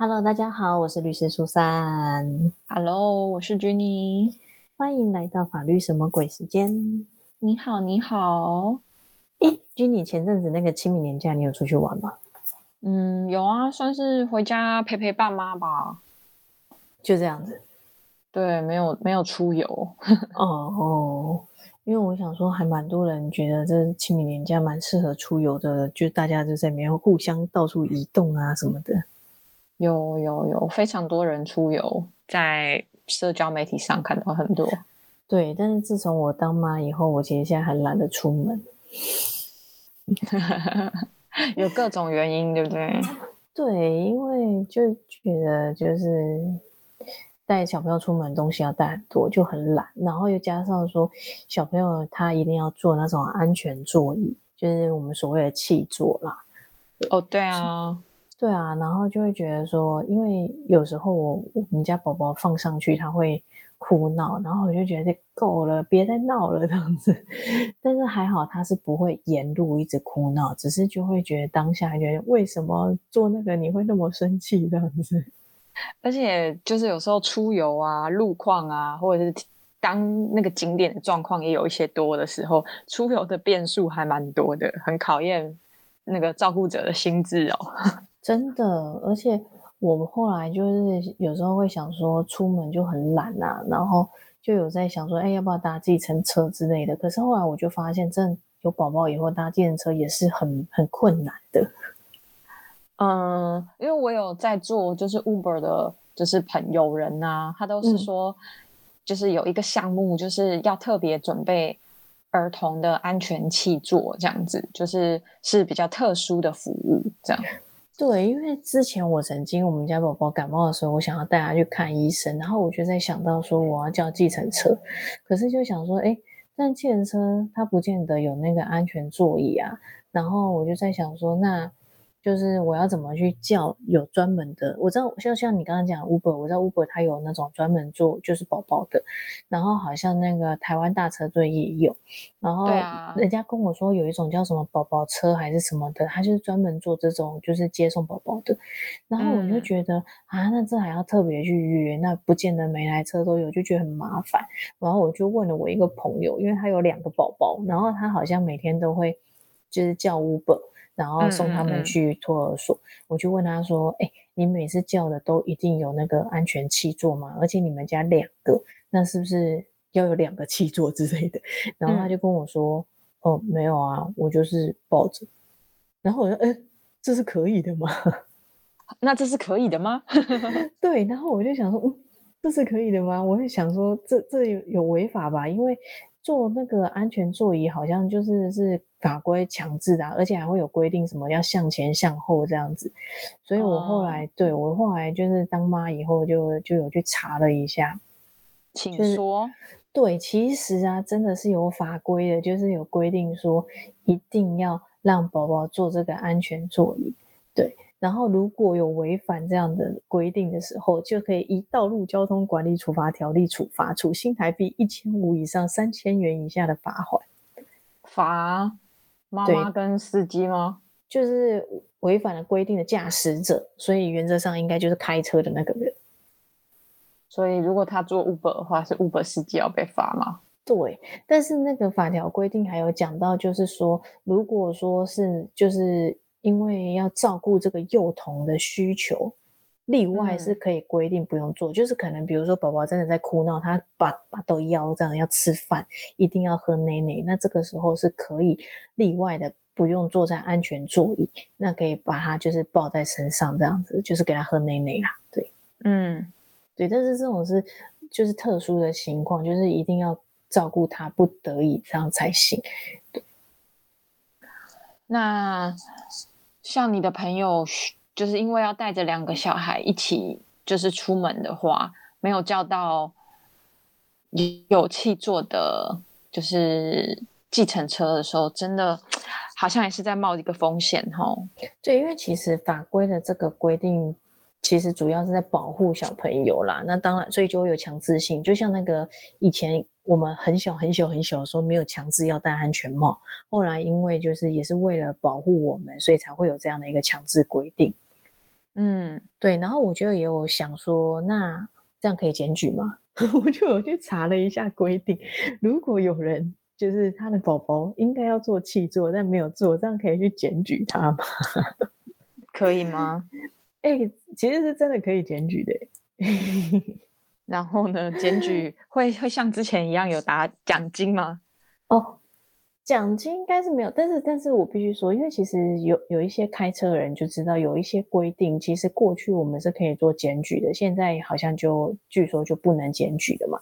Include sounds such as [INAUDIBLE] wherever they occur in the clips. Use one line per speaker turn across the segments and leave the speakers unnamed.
Hello，大家好，我是律师苏珊。
Hello，我是 Jenny。
欢迎来到法律什么鬼时间。
你好，你好。
咦 j e n n y 前阵子那个清明年假，你有出去玩吗？
嗯，有啊，算是回家陪陪爸妈吧。
就这样子。
对，没有没有出游。
哦 [LAUGHS] 哦，因为我想说，还蛮多人觉得这清明年假蛮适合出游的，就大家就在里面互相到处移动啊什么的。
有有有，非常多人出游，在社交媒体上看到很多。
对，但是自从我当妈以后，我其实现在很懒得出门。[LAUGHS]
有各种原因，对不对？[LAUGHS]
对，因为就觉得就是带小朋友出门东西要带很多，就很懒。然后又加上说小朋友他一定要坐那种安全座椅，就是我们所谓的气座啦。
哦，对啊，
对啊，然后就会觉得说，因为有时候我我们家宝宝放上去他会哭闹，然后我就觉得够了，别再闹了这样子。[LAUGHS] 但是还好他是不会沿路一直哭闹，只是就会觉得当下觉得为什么做那个你会那么生气这样子。[LAUGHS]
而且就是有时候出游啊、路况啊，或者是当那个景点的状况也有一些多的时候，出游的变数还蛮多的，很考验那个照顾者的心智哦。
真的，而且我们后来就是有时候会想说，出门就很懒啊，然后就有在想说，哎，要不要搭计程车之类的？可是后来我就发现，真的有宝宝以后搭计程车也是很很困难的。
嗯，因为我有在做就是 Uber 的，就是朋友人呐、他都是说，就是有一个项目，就是要特别准备儿童的安全气座，这样子，就是是比较特殊的服务，这样。
对，因为之前我曾经我们家宝宝感冒的时候，我想要带他去看医生，然后我就在想到说我要叫计程车，可是就想说，哎，但计程车它不见得有那个安全座椅啊，然后我就在想说，那就是我要怎么去叫有专门的？我知道像像你刚刚讲 Uber，我知道 Uber 它有那种专门做就是宝宝的，然后好像那个台湾大车队也有，然后人家跟我说有一种叫什么宝宝车还是什么的，它就是专门做这种就是接送宝宝的，然后我就
嗯
觉得、啊，那这还要特别去约，那不见得每台车都有，就觉得很麻烦。然后我就问了我一个朋友，因为他有两个宝宝，然后他好像每天都会就是叫 Uber，然后送他们去托儿所。我就问他说：“哎，你每次叫的都一定有那个安全气座吗？而且你们家两个，那是不是要有两个气座之类的？”然后他
嗯
就跟我说：“哦，没有啊，我就是抱着。”然后我说：“哎，这是可以的吗？[LAUGHS] ”
那这是可以的吗？[LAUGHS]
对，然后我就想说，嗯，这是可以的吗？我会想说，这这有有违法吧？因为坐那个安全座椅好像就是是法规强制的啊、而且还会有规定什么要向前向后这样子。所以我后
哦
来、对我后来就是当妈以后就就有去查了一下，
请
就是
说。
对，其实啊，真的是有法规的，就是有规定说一定要让宝宝坐这个安全座椅。对，然后如果有违反这样的规定的时候，就可以依《道路交通管理处罚条例》处罚，处新台币一千五以上三千元以下的罚款。
罚妈
对
妈跟司机吗？
就是违反了规定的驾驶者，所以原则上应该就是开车的那个人。
所以如果他做 Uber 的话，是 Uber 司机要被罚吗？
对，但是那个法条规定还有讲到，就是说，如果说是就是因为要照顾这个幼童的需求，例外是
嗯
可以规定不用做，就是可能比如说宝宝真的在哭闹，他把把都腰这样要吃饭，一定要喝奶奶，那这个时候是可以例外的。不用坐在安全座椅，那可以把他就是抱在身上这样子，就是给他喝奶奶啦。对，
嗯，
对，但是这种是就是特殊的情况，就是一定要照顾他，不得已这样才行。
那像你的朋友，就是因为要带着两个小孩一起就是出门的话，没有叫到有气座的，就是计程车的时候，真的好像也是在冒一个风险哦。
对，因为其实法规的这个规定，其实主要是在保护小朋友啦。那当然，所以就会有强制性，就像那个以前我们很小很小很小的时候没有强制要戴安全帽，后来因为就是也是为了保护我们，所以才会有这样的一个强制规定。
嗯，
对，然后我就也有想说，那这样可以检举吗？[LAUGHS] 我就有去查了一下规定，如果有人就是他的宝宝应该要做气座，但没有做，这样可以去检举他吗？
可以吗？[LAUGHS]
哎、其实是真的可以检举的欸。
然后呢，检举会会像之前一样有打奖金吗？
哦，奖金应该是没有，但是但是我必须说，因为其实有有一些开车的人就知道有一些规定，其实过去我们是可以做检举的，现在好像就据说就不能检举的嘛。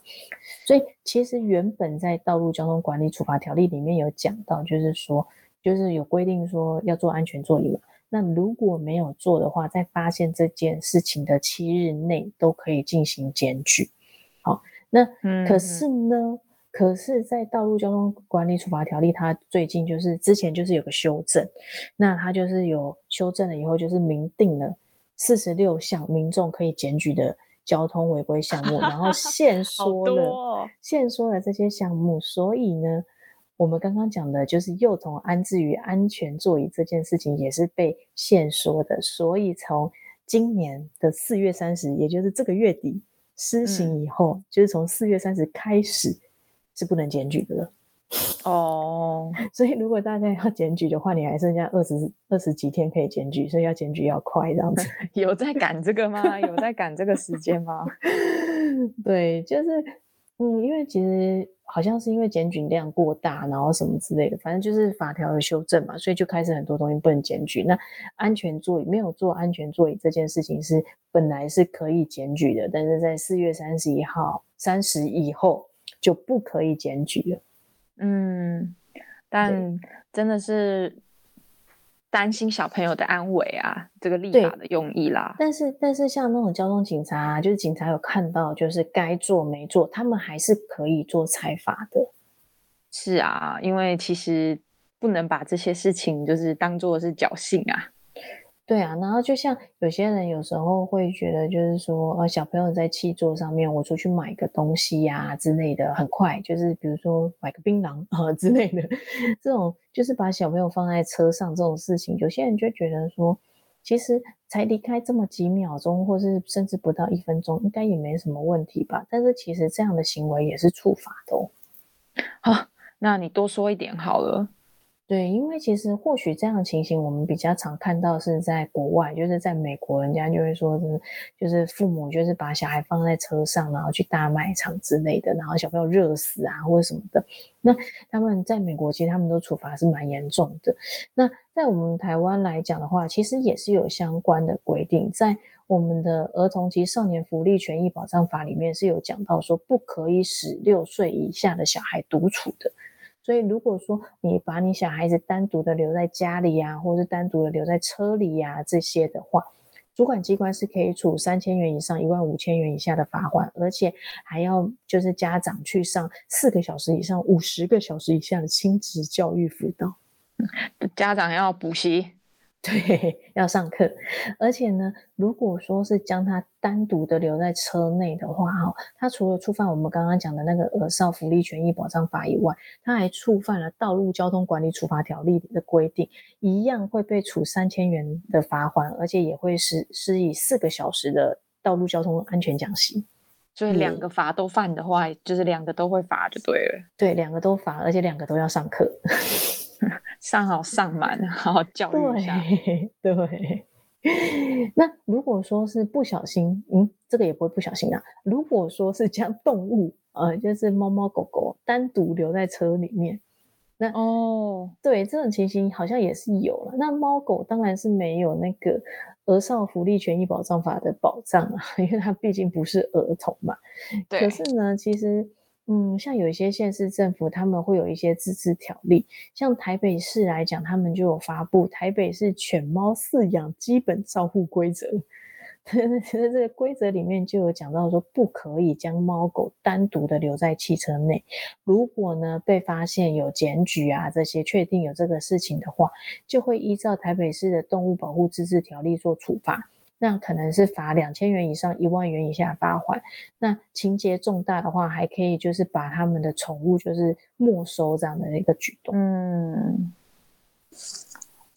所以其实原本在道路交通管理处罚条例里面有讲到，就是说就是有规定说要做安全座椅嘛。那如果没有做的话，在发现这件事情的七日内都可以进行检举。好，那
嗯
可是呢，可是，在道路交通管理处罚条例，它最近就是之前就是有个修正，那它就是有修正了以后，就是明定了四十六项民众可以检举的交通违规项目，然后 [LAUGHS] 限缩了
哦。
限缩了这些项目，所以呢，我们刚刚讲的就是幼童安置于安全座椅这件事情也是被限缩的，所以从今年的四月三十，也就是这个月底施行以后，就是从四月三十开始是不能检举的了。
哦，[LAUGHS]
所以如果大家要检举的话，你还剩下二十二十几天可以检举，所以要检举要快这样子。[LAUGHS]
有在赶这个吗？有在赶这个时间吗？[LAUGHS]
对，就是嗯，因为其实好像是因为检举量过大，然后什么之类的，反正就是法条有修正嘛，所以就开始很多东西不能检举。那安全座椅没有做安全座椅这件事情是本来是可以检举的，但是在四月三十一号三十以后就不可以检举了。
嗯，但真的是担心小朋友的安危啊，这个立法的用意啦。
但是，但是像那种交通警察、啊，就是警察有看到，就是该做没做，他们还是可以做裁罚的。
是啊，因为其实不能把这些事情就是当做是侥幸啊。
对啊，然后就像有些人有时候会觉得，就是说，呃，小朋友在气座上面，我出去买个东西呀、之类的，很快，就是比如说买个槟榔啊、之类的，[LAUGHS] 这种就是把小朋友放在车上这种事情，有些人就觉得说，其实才离开这么几秒钟，或是甚至不到一分钟，应该也没什么问题吧？但是其实这样的行为也是触法的哦。
好，那你多说一点好了。
对，因为其实或许这样的情形，我们比较常看到是在国外，就是在美国，人家就会说，就是父母就是把小孩放在车上，然后去大卖场之类的，然后小朋友热死啊或者什么的。那他们在美国其实他们都处罚是蛮严重的。那在我们台湾来讲的话，其实也是有相关的规定，在我们的儿童及少年福利权益保障法里面是有讲到说，不可以使六岁以下的小孩独处的。所以，如果说你把你小孩子单独的留在家里呀、或者是单独的留在车里呀、这些的话，主管机关是可以处三千元以上一万五千元以下的罚款，而且还要就是家长去上四个小时以上五十个小时以下的亲子教育辅导。
家长要补习，[LAUGHS]
对，要上课，而且呢，如果说是将他单独的留在车内的话，哈，他除了触犯我们刚刚讲的那个《儿少福利权益保障法》以外，他还触犯了《道路交通管理处罚条例》的规定，一样会被处三千元的罚款，而且也会施施以四个小时的道路交通安全讲习。
所以两
嗯
个罚都犯的话，就是两个都会罚就对了。
对，两个都罚，而且两个都要上课。
上好上满，[LAUGHS] 好好教育一下。
对 [LAUGHS] 对。[LAUGHS] 那如果说是不小心，嗯，这个也不会不小心啊。如果说是将动物，呃，就是猫猫狗狗单独留在车里面，那
哦，
对这种情形好像也是有了。那猫狗当然是没有那个《儿少福利权益保障法》的保障啊，因为它毕竟不是儿童嘛。可，是呢，其实，嗯，像有一些县市政府，他们会有一些自治条例，像台北市来讲，他们就有发布《台北市犬猫饲养基本照护规则》。[LAUGHS] 其实这个规则里面就有讲到说，不可以将猫狗单独的留在汽车内。如果呢被发现有检举啊这些，确定有这个事情的话，就会依照台北市的动物保护自治条例做处罚。那可能是罚两千元以上一万元以下罚款。那情节重大的话，还可以就是把他们的宠物就是没收这样的一个举动。
嗯，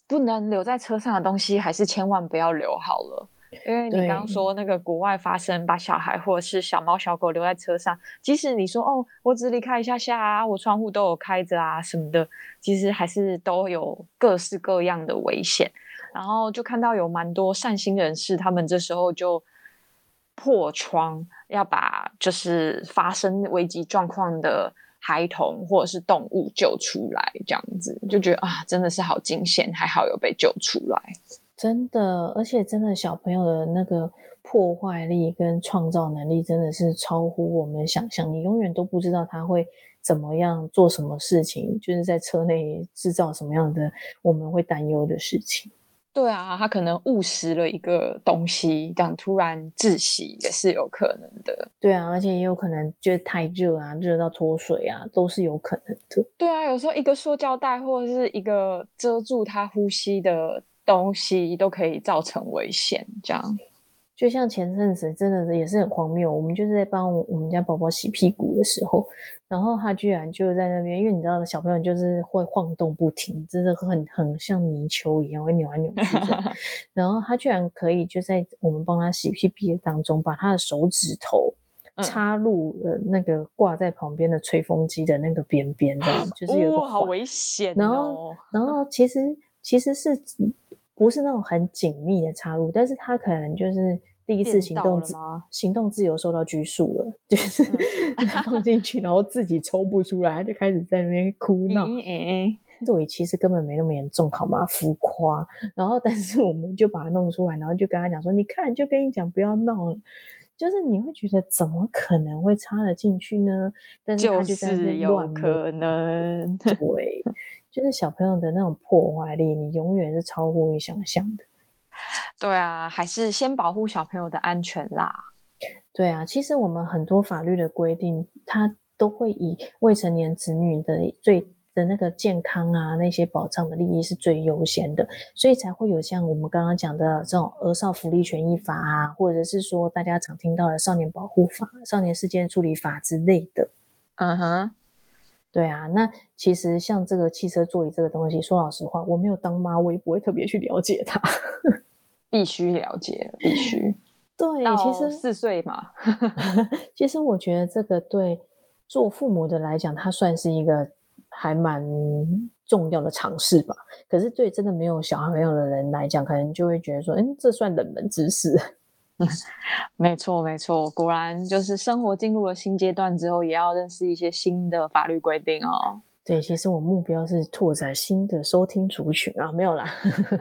不能留在车上的东西，还是千万不要留好了。因为你刚刚说那个国外发生把小孩或者是小猫小狗留在车上，即使你说哦，我只离开一下下啊，我窗户都有开着啊什么的，其实还是都有各式各样的危险。然后就看到有蛮多善心人士，他们这时候就破窗，要把就是发生危机状况的孩童或者是动物救出来，这样子就觉得啊，真的是好惊险，还好有被救出来。
真的，而且真的小朋友的那个破坏力跟创造能力真的是超乎我们想象。你永远都不知道他会怎么样做什么事情，就是在车内制造什么样的我们会担忧的事情。
对啊，他可能误食了一个东西，这样突然窒息也是有可能的。
对啊，而且也有可能就是太热啊，热到脱水啊，都是有可能的。
对啊，有时候一个塑胶袋或者是一个遮住他呼吸的。东西都可以造成危险，这样
就像前阵子真的是也是很荒谬。我们就是在帮我们家宝宝洗屁股的时候，然后他居然就在那边，因为你知道小朋友就是会晃动不停，真的很很像泥鳅一样会扭来扭去。[LAUGHS] 然后他居然可以就在我们帮他洗屁屁当中，把他的手指头插入了那个挂在旁边的吹风机的那个边边，这样就是有个
好危险。
然后，然后其实其实是。不是那种很紧密的插入，但是他可能就是第一次行动自行动自由受到拘束了，就是 [LAUGHS] 放进去，然后自己抽不出来，他就开始在那边哭闹。对，其实根本没那么严重，好吗？浮夸。然后，但是我们就把它弄出来，然后就跟他讲说：“你看，就跟你讲，不要闹了。”就是你会觉得怎么可能会插得进去呢？但是他就在那
乱可能。
对。[LAUGHS] 就是小朋友的那种破坏力，你永远是超乎你想象的。
对啊，还是先保护小朋友的安全啦。
对啊，其实我们很多法律的规定，它都会以未成年子女的最的那个健康啊，那些保障的利益是最优先的，所以才会有像我们刚刚讲的这种儿少福利权益法啊，或者是说大家常听到的少年保护法、少年事件处理法之类的。
嗯哼。
对啊，那其实像这个汽车座椅这个东西，说老实话，我没有当妈，我也不会特别去了解它。[LAUGHS]
必须了解，必须。
对，其实
四岁嘛，[LAUGHS]
其实我觉得这个对做父母的来讲，它算是一个还蛮重要的尝试吧。可是对真的没有小孩朋友的人来讲，可能就会觉得说，嗯，这算冷门知识。[LAUGHS]
没错，没错，果然就是生活进入了新阶段之后，也要认识一些新的法律规定哦。
对，其实我目标是拓展新的收听族群啊，没有啦。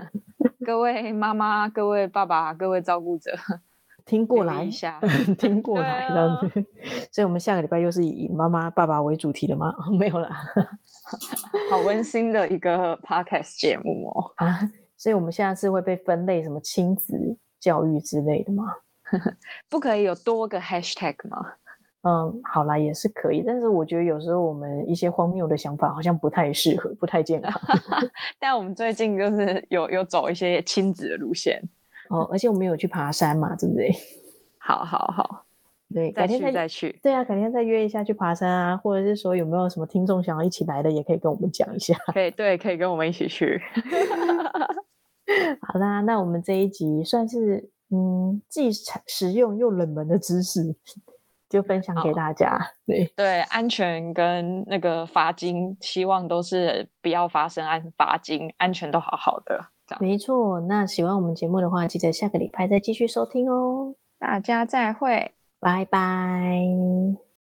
[LAUGHS]
各位妈妈、各位爸爸、各位照顾者，
听过来一下，[LAUGHS] 听过来了。所以，我们下个礼拜又是以妈妈、爸爸为主题的吗？没有啦。
好温馨的一个 podcast 节目哦。
啊，所以我们下次会被分类什么亲子？教育之类的吗？[LAUGHS]
不可以有多个 hashtag 吗？
嗯，好啦，也是可以，但是我觉得有时候我们一些荒谬的想法好像不太适合，不太健康。[LAUGHS]
但我们最近就是有有走一些亲子的路线
哦，而且我们有去爬山嘛，对不对？
好好好，
对，
改天再去。
对啊，改天再约一下去爬山啊，或者是说有没有什么听众想要一起来的，也可以跟我们讲一下。
可以，对，可以跟我们一起去。[LAUGHS]
好啦，那我们这一集算是嗯，既实用又冷门的知识，就分享给大家。[LAUGHS] 对
对，安全跟那个罚金，希望都是不要发生安罚金，安全都好好的。
没错，那喜欢我们节目的话，记得下个礼拜再继续收听哦。
大家再会，
拜拜。